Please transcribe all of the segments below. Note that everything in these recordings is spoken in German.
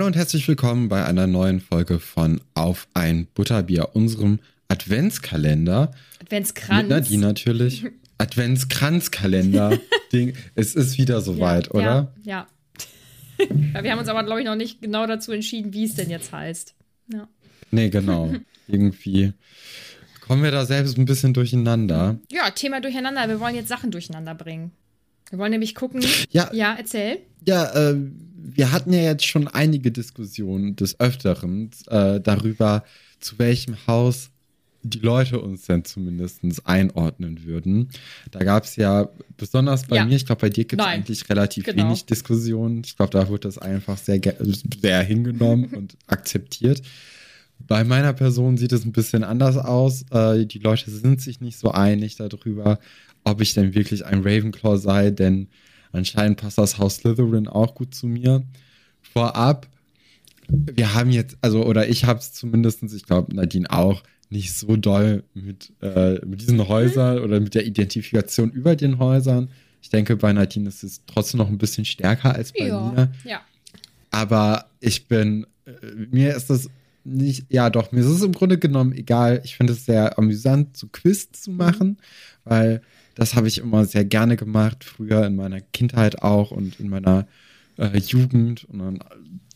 Hallo und herzlich willkommen bei einer neuen Folge von Auf ein Butterbier, unserem Adventskalender. Adventskranz. Mit Nadine natürlich. Adventskranzkalender. Ding. Es ist wieder soweit, oder? Ja. ja. ja. Wir haben uns aber, glaube ich, noch nicht genau dazu entschieden, wie es denn jetzt heißt. Ja. Nee, genau. Irgendwie kommen wir da selbst ein bisschen durcheinander. ja, Thema durcheinander. Wir wollen jetzt Sachen durcheinander bringen. Wir wollen nämlich gucken. Ja. Ja, erzähl. Ja, äh, wir hatten ja jetzt schon einige Diskussionen des Öfteren äh, darüber, zu welchem Haus die Leute uns denn zumindest einordnen würden. Da gab es ja, besonders bei Ja. mir, ich glaube, bei dir gibt es eigentlich relativ Genau. wenig Diskussionen. Ich glaube, da wird das einfach sehr, sehr hingenommen und akzeptiert. Bei meiner Person sieht es ein bisschen anders aus. Äh, die Leute sind sich nicht so einig darüber, ob ich denn wirklich ein Ravenclaw sei, denn anscheinend passt das Haus Slytherin auch gut zu mir. Vorab, wir haben jetzt, also, oder ich habe es zumindest, ich glaube, Nadine auch, nicht so doll mit, äh, mit diesen Häusern oder mit der Identifikation über den Häusern. Ich denke, bei Nadine ist es trotzdem noch ein bisschen stärker als bei ja. mir. Ja. Aber ich bin, äh, mir ist das nicht, ja doch, mir ist es im Grunde genommen egal. Ich finde es sehr amüsant, so Quiz zu machen, weil das habe ich immer sehr gerne gemacht, früher in meiner Kindheit auch und in meiner äh, Jugend. Und dann,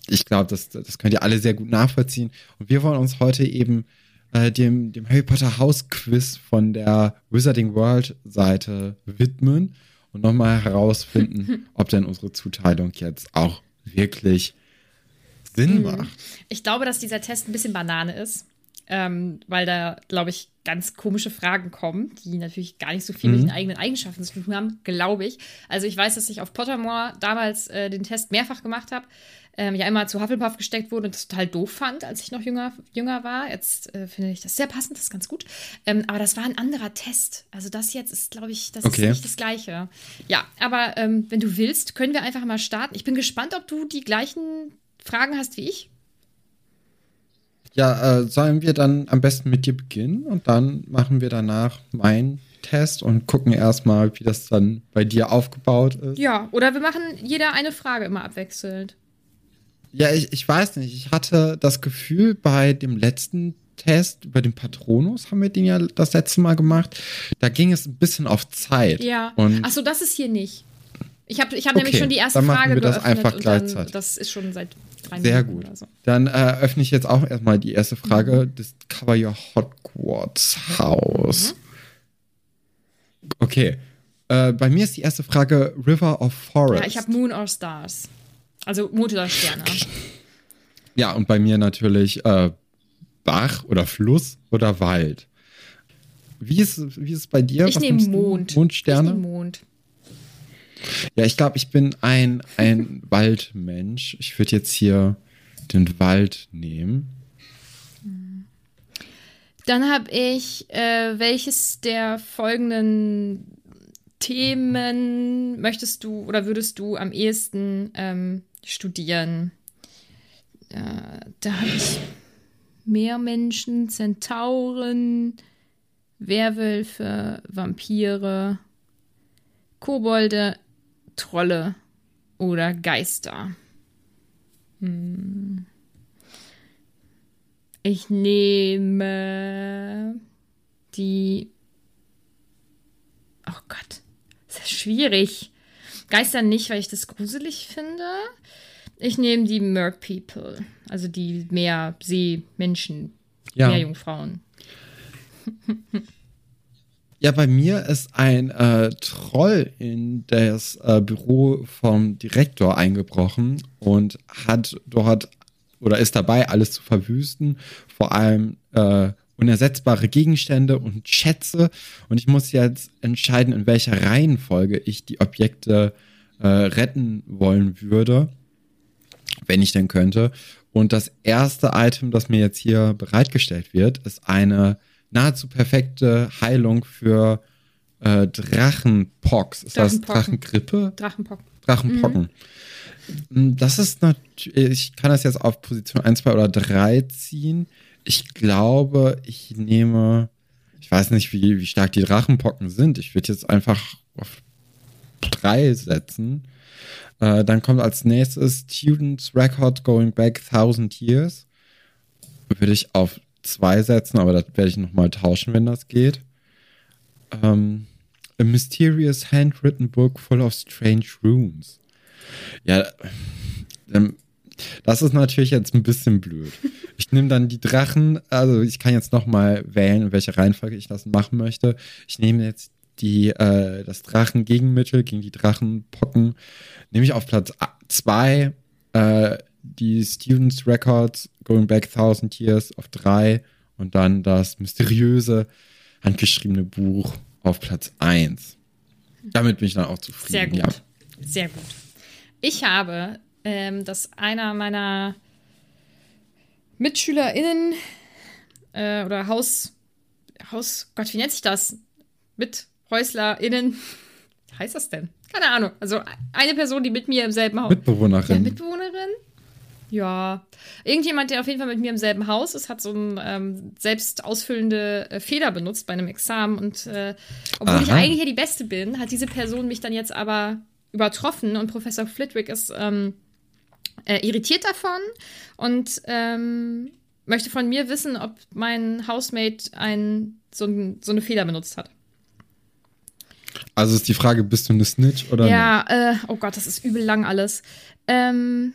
ich glaube, das, das könnt ihr alle sehr gut nachvollziehen. Und wir wollen uns heute eben äh, dem, dem Harry Potter Haus Quiz von der Wizarding World Seite widmen und nochmal herausfinden, ob denn unsere Zuteilung jetzt auch wirklich Sinn macht. Ich glaube, dass dieser Test ein bisschen Banane ist, ähm, weil da, glaube ich, ganz komische Fragen kommen, die natürlich gar nicht so viel mit Mhm. den eigenen Eigenschaften zu tun haben, glaube ich. Also ich weiß, dass ich auf Pottermore damals äh, den Test mehrfach gemacht habe. Ähm, ja, einmal zu Hufflepuff gesteckt wurde und das total doof fand, als ich noch jünger, jünger war. Jetzt äh, finde ich das sehr passend, das ist ganz gut. Ähm, aber das war ein anderer Test. Also das jetzt ist, glaube ich, das Okay. ist nicht das Gleiche. Ja, aber ähm, wenn du willst, können wir einfach mal starten. Ich bin gespannt, ob du die gleichen Fragen hast wie ich. Ja, äh, sollen wir dann am besten mit dir beginnen und dann machen wir danach meinen Test und gucken erstmal, wie das dann bei dir aufgebaut ist. Ja, oder wir machen jeder eine Frage immer abwechselnd. Ja, ich, ich weiß nicht. Ich hatte das Gefühl, bei dem letzten Test über den Patronus haben wir den ja das letzte Mal gemacht. Da ging es ein bisschen auf Zeit. Ja. Und Achso, das ist hier nicht. Ich habe ich hab Okay, nämlich schon die erste dann Frage wir das geöffnet einfach und dann, gleichzeitig. das ist schon seit drei sehr Minuten gut. so. Dann äh, öffne ich jetzt auch erstmal die erste Frage. Mhm. Discover Your Hogwarts House. Okay. Äh, bei mir ist die erste Frage River of Forest. Ja, ich habe Moon or Stars. Also Mond oder Sterne. Ja, und bei mir natürlich äh, Bach oder Fluss oder Wald. Wie ist, wie ist es bei dir? Ich nehme? Mond. Mond, Ich nehme Mond. Ja, ich glaube, ich bin ein, ein Waldmensch. Ich würde jetzt hier den Wald nehmen. Dann habe ich, äh, welches der folgenden Themen möchtest du oder würdest du am ehesten ähm, studieren? Äh, da habe ich Meermenschen, Zentauren, Werwölfe, Vampire, Kobolde, Trolle oder Geister. Hm. Ich nehme die. Oh Gott, das ist schwierig. Geister nicht, weil ich das gruselig finde. Ich nehme die Merc People, also die Meerseemenschen, Ja. Meerjungfrauen. Ja, bei mir ist ein äh, Troll in das äh, Büro vom Direktor eingebrochen und hat dort oder ist dabei, alles zu verwüsten. Vor allem äh, unersetzbare Gegenstände und Schätze. Und ich muss jetzt entscheiden, in welcher Reihenfolge ich die Objekte äh, retten wollen würde, wenn ich denn könnte. Und das erste Item, das mir jetzt hier bereitgestellt wird, ist eine nahezu perfekte Heilung für äh, Drachenpox. Ist das. Drachengrippe? Drachenpocken. Drachenpocken. Mm, Das ist natürlich, ich kann das jetzt auf Position 1, 2 oder 3 ziehen. Ich glaube, ich nehme, ich weiß nicht, wie, wie stark die Drachenpocken sind. Ich würde jetzt einfach auf 3 setzen. Äh, dann kommt als nächstes Students Record Going Back 1000 Years. Würde ich auf 2 setzen, aber das werde ich nochmal tauschen, wenn das geht. Ähm, a mysterious handwritten book full of strange runes. Ja, ähm, das ist natürlich jetzt ein bisschen blöd. Ich nehme dann die Drachen, also ich kann jetzt nochmal wählen, in welcher Reihenfolge ich das machen möchte. Ich nehme jetzt die, äh, das Drachengegenmittel gegen die Drachenpocken. Nehme ich auf Platz 2 äh, die Students Records Going Back 1000 Years auf 3 und dann das mysteriöse handgeschriebene Buch auf Platz 1. Damit bin ich dann auch zufrieden. Sehr gut. Ja. Sehr gut. Ich habe, ähm, dass einer meiner MitschülerInnen äh, oder Haus, Haus, Gott, wie nennt sich das? MithäuslerInnen. Wie heißt das denn? Keine Ahnung. Also eine Person, die mit mir im selben Haus. Mitbewohnerin. Ja, Mitbewohnerin? Ja. Irgendjemand, der auf jeden Fall mit mir im selben Haus ist, hat so eine ähm, selbst ausfüllende äh, Feder benutzt bei einem Examen. Und äh, obwohl ich Aha. eigentlich ja die Beste bin, hat diese Person mich dann jetzt aber übertroffen. Und Professor Flitwick ist ähm, äh, irritiert davon und ähm, möchte von mir wissen, ob mein Housemate ein, so, ein, so eine Feder benutzt hat. Also ist die Frage, bist du eine Snitch oder? Ja, äh, oh Gott, das ist übel lang alles. Ähm,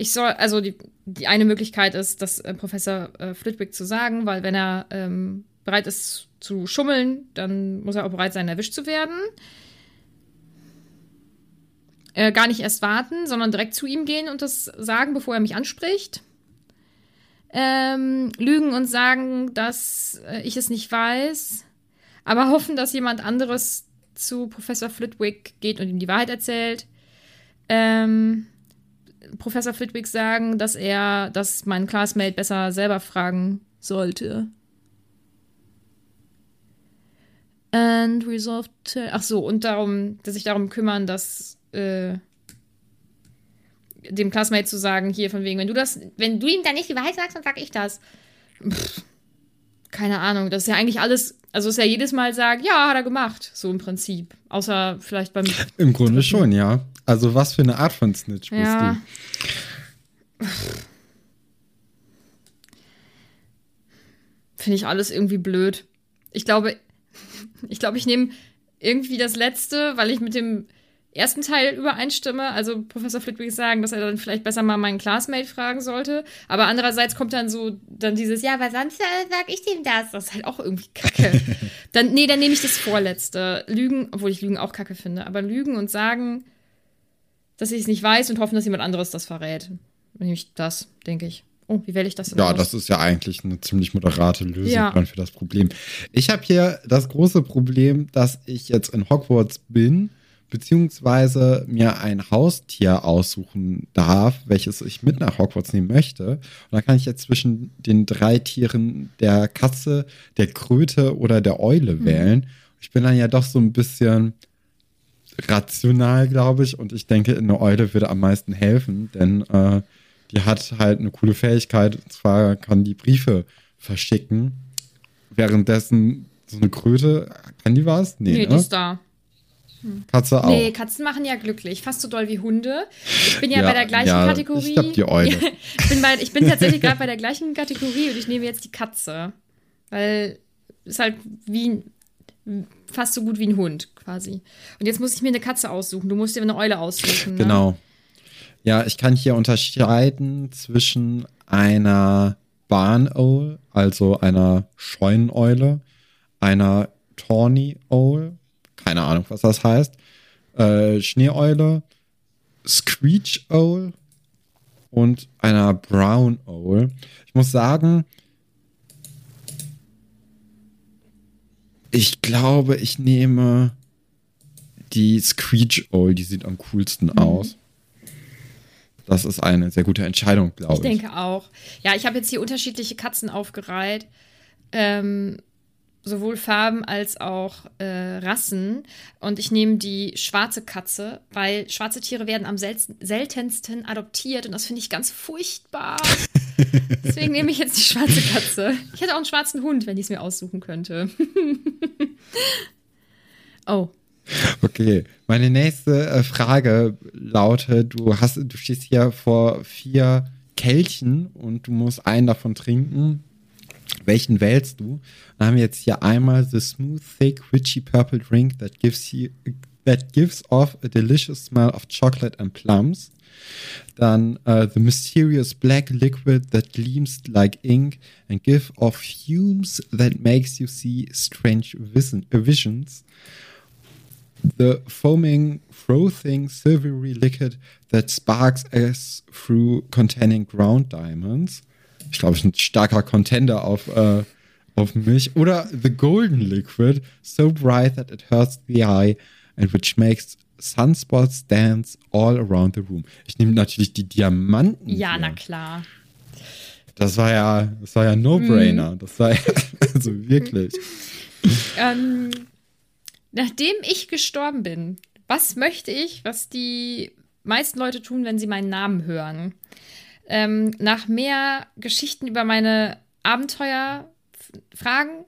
ich soll, also die, die eine Möglichkeit ist, das äh, Professor äh, Flitwick zu sagen, weil wenn er ähm, bereit ist zu schummeln, dann muss er auch bereit sein, erwischt zu werden. Äh, gar nicht erst warten, sondern direkt zu ihm gehen und das sagen, bevor er mich anspricht. Ähm, lügen und sagen, dass äh, ich es nicht weiß, aber hoffen, dass jemand anderes zu Professor Flitwick geht und ihm die Wahrheit erzählt. Ähm, Professor Flitwick sagen, dass er, dass mein Classmate besser selber fragen sollte. And resolve to. Ach so, und darum, dass sich darum kümmern, dass äh, dem Classmate zu sagen, hier von wegen, wenn du das, wenn du ihm dann nicht die Wahrheit sagst, dann sag ich das. Pff, keine Ahnung, das ist ja eigentlich alles, also ist ja jedes Mal sagen, ja, hat er gemacht, so im Prinzip. Außer vielleicht beim Im Grunde schon, ja. Also was für eine Art von Snitch bist Ja. du? Finde ich alles irgendwie blöd. Ich glaube, ich glaube, ich nehme irgendwie das letzte, weil ich mit dem ersten Teil übereinstimme. Also Professor Flitwick sagen, dass er dann vielleicht besser mal meinen Classmate fragen sollte. Aber andererseits kommt dann so dann dieses, ja, weil sonst äh, sag ich dem das. Das ist halt auch irgendwie kacke. dann, nee, dann nehme ich das vorletzte. Lügen, obwohl ich Lügen auch kacke finde. Aber Lügen und sagen, dass ich es nicht weiß und hoffen, dass jemand anderes das verrät. Dann nehme ich das, denke ich. Oh, wie wähle ich das denn Ja, aus? das ist ja eigentlich eine ziemlich moderate Lösung Ja. dann für das Problem. Ich habe hier das große Problem, dass ich jetzt in Hogwarts bin, beziehungsweise mir ein Haustier aussuchen darf, welches ich mit nach Hogwarts nehmen möchte. Und da kann ich jetzt zwischen den drei Tieren der Katze, der Kröte oder der Eule wählen. Ich bin dann ja doch so ein bisschen rational, glaube ich. Und ich denke, eine Eule würde am meisten helfen, denn äh, die hat halt eine coole Fähigkeit. Und zwar kann die Briefe verschicken. Währenddessen so eine Kröte, kann die was? Nee, nee, die ne? ist da. Katze auch. Nee, Katzen machen ja glücklich. Fast so doll wie Hunde. Ich bin ja, Ja, bei der gleichen ja, Kategorie. ich glaub, die Eule. ich, bin bei, ich bin tatsächlich gerade bei der gleichen Kategorie und ich nehme jetzt die Katze. Weil ist halt wie fast so gut wie ein Hund quasi. Und jetzt muss ich mir eine Katze aussuchen. Du musst dir eine Eule aussuchen. Ne? Genau. Ja, ich kann hier unterscheiden zwischen einer Barn Owl, also einer Scheuneneule, einer Tawny Owl, keine Ahnung, was das heißt, äh, Schneeeule, Screech Owl und einer Brown Owl. Ich muss sagen, ich glaube, ich nehme die Screech Owl, die sieht am coolsten Mhm. aus. Das ist eine sehr gute Entscheidung, glaube Ich ich. denke auch. Ja, ich habe jetzt hier unterschiedliche Katzen aufgereiht. Ähm, sowohl Farben als auch äh, Rassen. Und ich nehme die schwarze Katze, weil schwarze Tiere werden am selten, seltensten adoptiert und das finde ich ganz furchtbar. Deswegen nehme ich jetzt die schwarze Katze. Ich hätte auch einen schwarzen Hund, wenn ich es mir aussuchen könnte. oh. Okay, meine nächste äh, Frage lautet: Du hast, du stehst hier vor vier Kelchen und du musst einen davon trinken. Welchen wählst du? Dann haben wir jetzt hier einmal the smooth, thick, witchy purple drink that gives you that gives off a delicious smell of chocolate and plums. Dann uh, the mysterious black liquid that gleams like ink and give off fumes that makes you see strange vision, uh, visions the foaming, frothing, silvery liquid that sparks as through containing ground diamonds. Ich glaube, ist ein starker Contender auf, äh, auf mich. Oder the golden liquid, so bright that it hurts the eye and which makes sunspots dance all around the room. Ich nehme natürlich die Diamanten. Ja, hier. na klar. Das war ja, das war ja No-Brainer. Das war ja, also wirklich. Ähm, nachdem ich gestorben bin, was möchte ich, was die meisten Leute tun, wenn sie meinen Namen hören? Ähm, nach mehr Geschichten über meine Abenteuer fragen.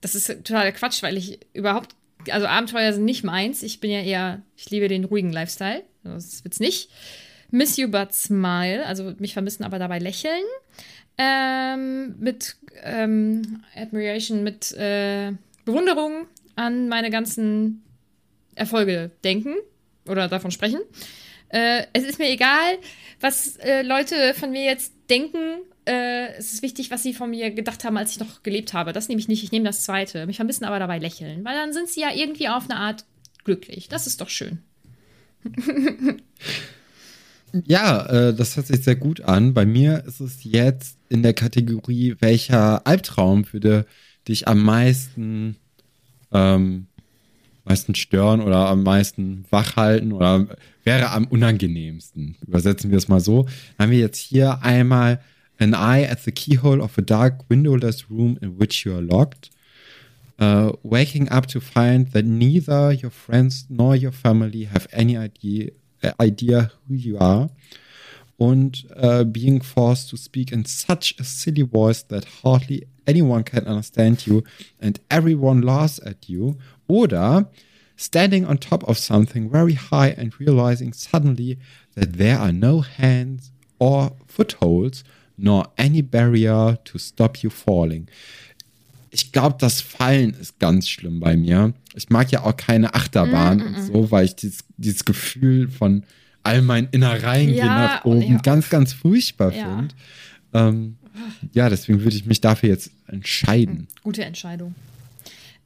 Das ist total Quatsch, weil ich überhaupt, also Abenteuer sind nicht meins. Ich bin ja eher, ich liebe den ruhigen Lifestyle. Das wird's nicht. Miss you but smile, also mich vermissen, aber dabei lächeln. Ähm, mit ähm, Admiration, mit äh, Bewunderung an meine ganzen Erfolge denken oder davon sprechen. Äh, es ist mir egal, was äh, Leute von mir jetzt denken. Äh, es ist wichtig, was sie von mir gedacht haben, als ich noch gelebt habe. Das nehme ich nicht. Ich nehme das zweite. Mich vermissen, aber dabei lächeln. Weil dann sind sie ja irgendwie auf eine Art glücklich. Das ist doch schön. Ja, äh, das hört sich sehr gut an. Bei mir ist es jetzt in der Kategorie, welcher Albtraum würde dich am meisten, ähm, meisten stören oder am meisten wach halten oder wäre am unangenehmsten. Übersetzen wir es mal so. Dann haben wir jetzt hier einmal an eye at the keyhole of a dark windowless room in which you are locked. Uh, waking up to find that neither your friends nor your family have any idea idea who you are und uh, being forced to speak in such a silly voice that hardly anyone can understand you and everyone laughs at you oder standing on top of something very high and realizing suddenly that there are no hands or footholds nor any barrier to stop you falling ich glaube, das Fallen ist ganz schlimm bei mir. Ich mag ja auch keine Achterbahn und so, weil ich dieses, dieses Gefühl von all meinen Innereien gehen Ja, nach oben ja. ganz, ganz furchtbar Ja. finde. Ähm, ja, deswegen würde ich mich dafür jetzt entscheiden. Gute Entscheidung.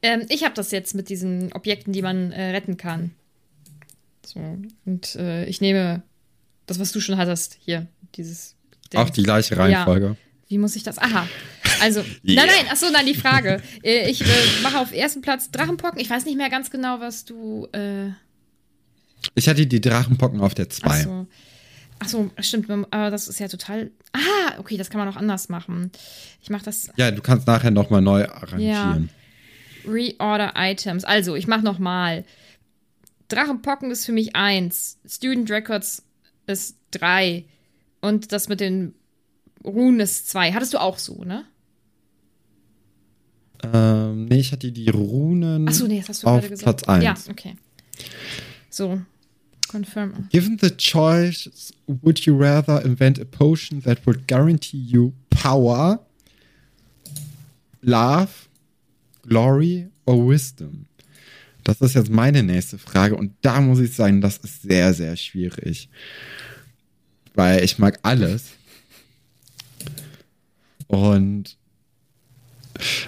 Ähm, ich habe das jetzt mit diesen Objekten, die man äh, retten kann. So, und äh, ich nehme das, was du schon hattest, hier, dieses Auch die gleiche Reihenfolge. Ja. Wie muss ich das? Aha. Also, nein, nein, achso, nein, die Frage. Äh, Ich äh, mache auf ersten Platz Drachenpocken. Ich weiß nicht mehr ganz genau, was du. Äh, Ich hatte die Drachenpocken auf der 2. achso. Achso, stimmt, aber das ist ja total. Ah, okay, das kann man auch anders machen. Ich mache das. Ja, du kannst nachher nochmal neu arrangieren. Reorder Items. Also, ich mache nochmal. Drachenpocken ist für mich eins. Student Records ist drei. Und das mit den Runen ist zwei. Hattest du auch so, ne? Ähm, nee, ich hatte die Runen Achso, nee, das hast du auf gerade gesagt. Platz 1. Ja, okay. So. Confirm. Given the choice, would you rather invent a potion that would guarantee you power, love, glory or wisdom? Das ist jetzt meine nächste Frage und da muss ich sagen, das ist sehr, sehr schwierig. Weil ich mag alles. Und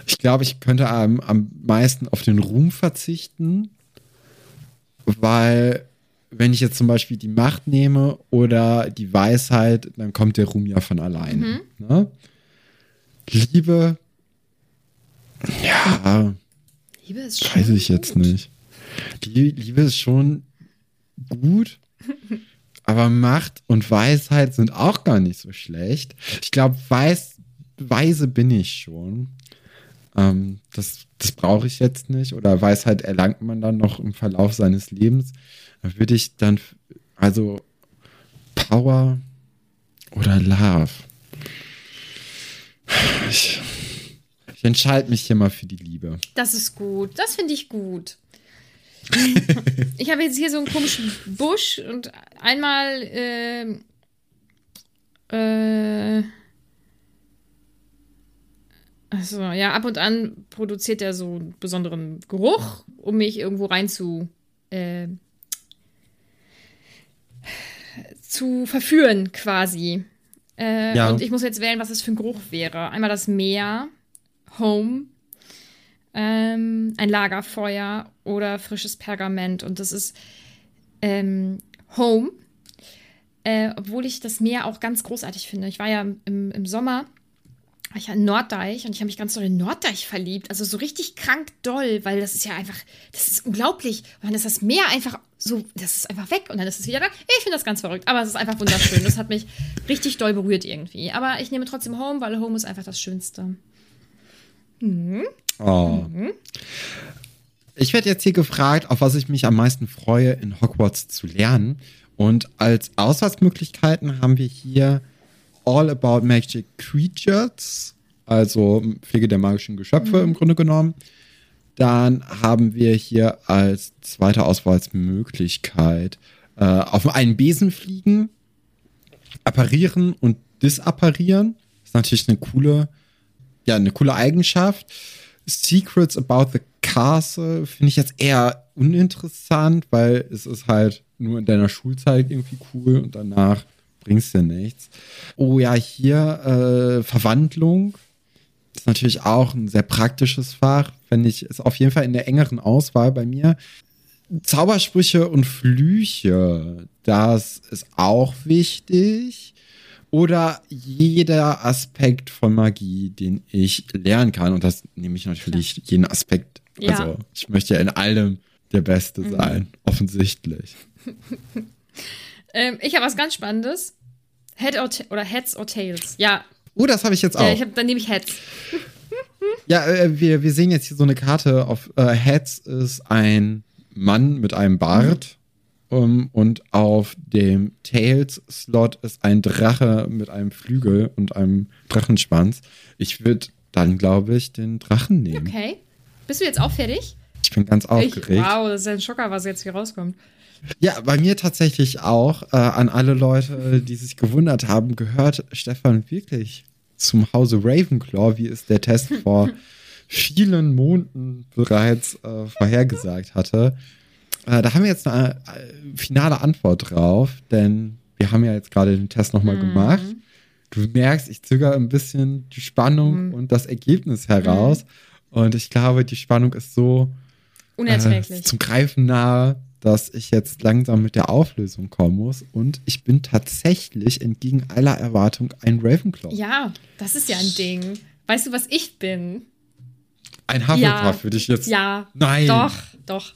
ich glaube, ich könnte am, am meisten auf den Ruhm verzichten, weil wenn ich jetzt zum Beispiel die Macht nehme oder die Weisheit, dann kommt der Ruhm ja von alleine. Ne? Liebe, ja, Liebe ist schon weiß ich jetzt gut. nicht. Die Liebe ist schon gut, aber Macht und Weisheit sind auch gar nicht so schlecht. Ich glaube, weiß, weise bin ich schon. Ähm, das das brauche ich jetzt nicht. Oder Weisheit erlangt man dann noch im Verlauf seines Lebens. Da würde ich dann, also Power oder Love. Ich, ich entscheide mich hier mal für die Liebe. Das ist gut. Das finde ich gut. ich habe jetzt hier so einen komischen Busch und einmal ähm, äh, also ja, ab und an produziert er so einen besonderen Geruch, um mich irgendwo rein zu äh, zu verführen quasi. Äh, Ja. Und ich muss jetzt wählen, was es für ein Geruch wäre. Einmal das Meer, Home, ähm, ein Lagerfeuer oder frisches Pergament. Und das ist ähm, Home. Äh, obwohl ich das Meer auch ganz großartig finde. Ich war ja im, im Sommer, war ich ja in Norddeich und ich habe mich ganz doll in Norddeich verliebt. Also so richtig krank doll, weil das ist ja einfach, das ist unglaublich. Und dann ist das Meer einfach so, das ist einfach weg und dann ist es wieder da. Ich finde das ganz verrückt, aber es ist einfach wunderschön. Das hat mich richtig doll berührt irgendwie. Aber ich nehme trotzdem Home, weil Home ist einfach das Schönste. Oh. Ich werde jetzt hier gefragt, auf was ich mich am meisten freue, in Hogwarts zu lernen. Und als Auswahlmöglichkeiten haben wir hier All About Magic Creatures, also Pflege der magischen Geschöpfe im Grunde genommen. Dann haben wir hier als zweite Auswahlmöglichkeit äh, auf einen Besen fliegen, apparieren und disapparieren. ist natürlich eine coole, ja, eine coole Eigenschaft. Secrets about the Castle finde ich jetzt eher uninteressant, weil es ist halt nur in deiner Schulzeit irgendwie cool und danach bringst dir nichts. Oh ja, hier äh, Verwandlung ist natürlich auch ein sehr praktisches Fach. Finde ich, ist auf jeden Fall in der engeren Auswahl bei mir. Zaubersprüche und Flüche, das ist auch wichtig. Oder jeder Aspekt von Magie, den ich lernen kann. Und das nehme ich natürlich jeden Aspekt. Ja. Also ich möchte ja in allem der Beste sein, offensichtlich. Ähm, ich habe was ganz Spannendes. Head or, oder Heads or Tails. Ja, Oh, das habe ich jetzt auch. ja ich hab, dann nehme ich Heads. Ja, äh, wir, wir sehen jetzt hier so eine Karte. Auf äh, Heads ist ein Mann mit einem Bart. Um, und auf dem Tails-Slot ist ein Drache mit einem Flügel und einem Drachenschwanz. Ich würde dann, glaube ich, den Drachen nehmen. Okay. Bist du jetzt auch fertig? Ich bin ganz Ich, aufgeregt. wow, das ist ein Schocker, was jetzt hier rauskommt. Ja, bei mir tatsächlich auch. Äh, an alle Leute, die sich gewundert haben, gehört Stefan wirklich zum Hause Ravenclaw, wie es der Test vor vielen Monaten bereits äh, vorhergesagt hatte. Äh, da haben wir jetzt eine äh, finale Antwort drauf, denn wir haben ja jetzt gerade den Test nochmal gemacht. Du merkst, ich zögere ein bisschen die Spannung und das Ergebnis heraus. Und ich glaube, die Spannung ist so äh, Unerträglich. zum Greifen nahe. Dass ich jetzt langsam mit der Auflösung kommen muss. Und ich bin tatsächlich entgegen aller Erwartung ein Ravenclaw. Ja, das ist ja ein Ding. Weißt du, was ich bin? Ein Hufflepuff würde ich jetzt. Ja. Nein. Doch, doch.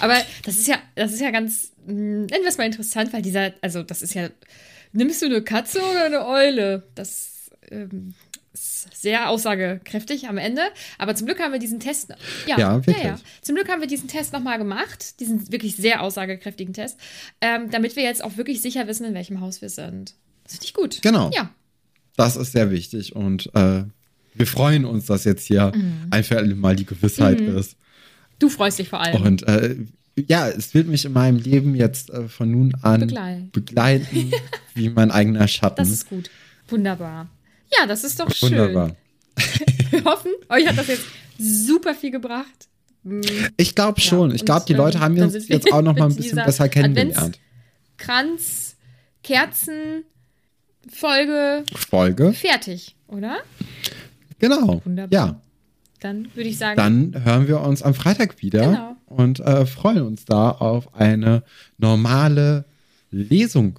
Aber das ist ja, das ist ja ganz, mh, nennen wir es mal interessant, weil dieser, also das ist ja, nimmst du eine Katze oder eine Eule? Das ähm, sehr aussagekräftig am Ende. Aber zum Glück haben wir diesen Test. Ja, Ja, wirklich. Zum Glück haben wir diesen Test nochmal gemacht, diesen wirklich sehr aussagekräftigen Test, ähm, damit wir jetzt auch wirklich sicher wissen, in welchem Haus wir sind. Das finde ich gut. Genau. Ja. Das ist sehr wichtig und äh, wir freuen uns, dass jetzt hier Mhm. ein für alle Mal die Gewissheit ist. Du freust dich vor allem. Und äh, ja, es wird mich in meinem Leben jetzt äh, von nun an Begleiten. begleiten wie mein eigener Schatten. Das ist gut. Wunderbar. Ja, das ist doch schön. Wunderbar. Wir hoffen, euch hat das jetzt super viel gebracht. Mm, Ich glaube schon. ich und, glaube, die Leute ähm, haben uns wir jetzt auch noch mal ein bisschen besser kennengelernt. Kranz, Kerzen, Folge Folge. fertig, oder? Genau. Wunderbar. Ja. Dann würde ich sagen, Dann hören wir uns am Freitag wieder Genau. und äh, freuen uns da auf eine normale Lesung.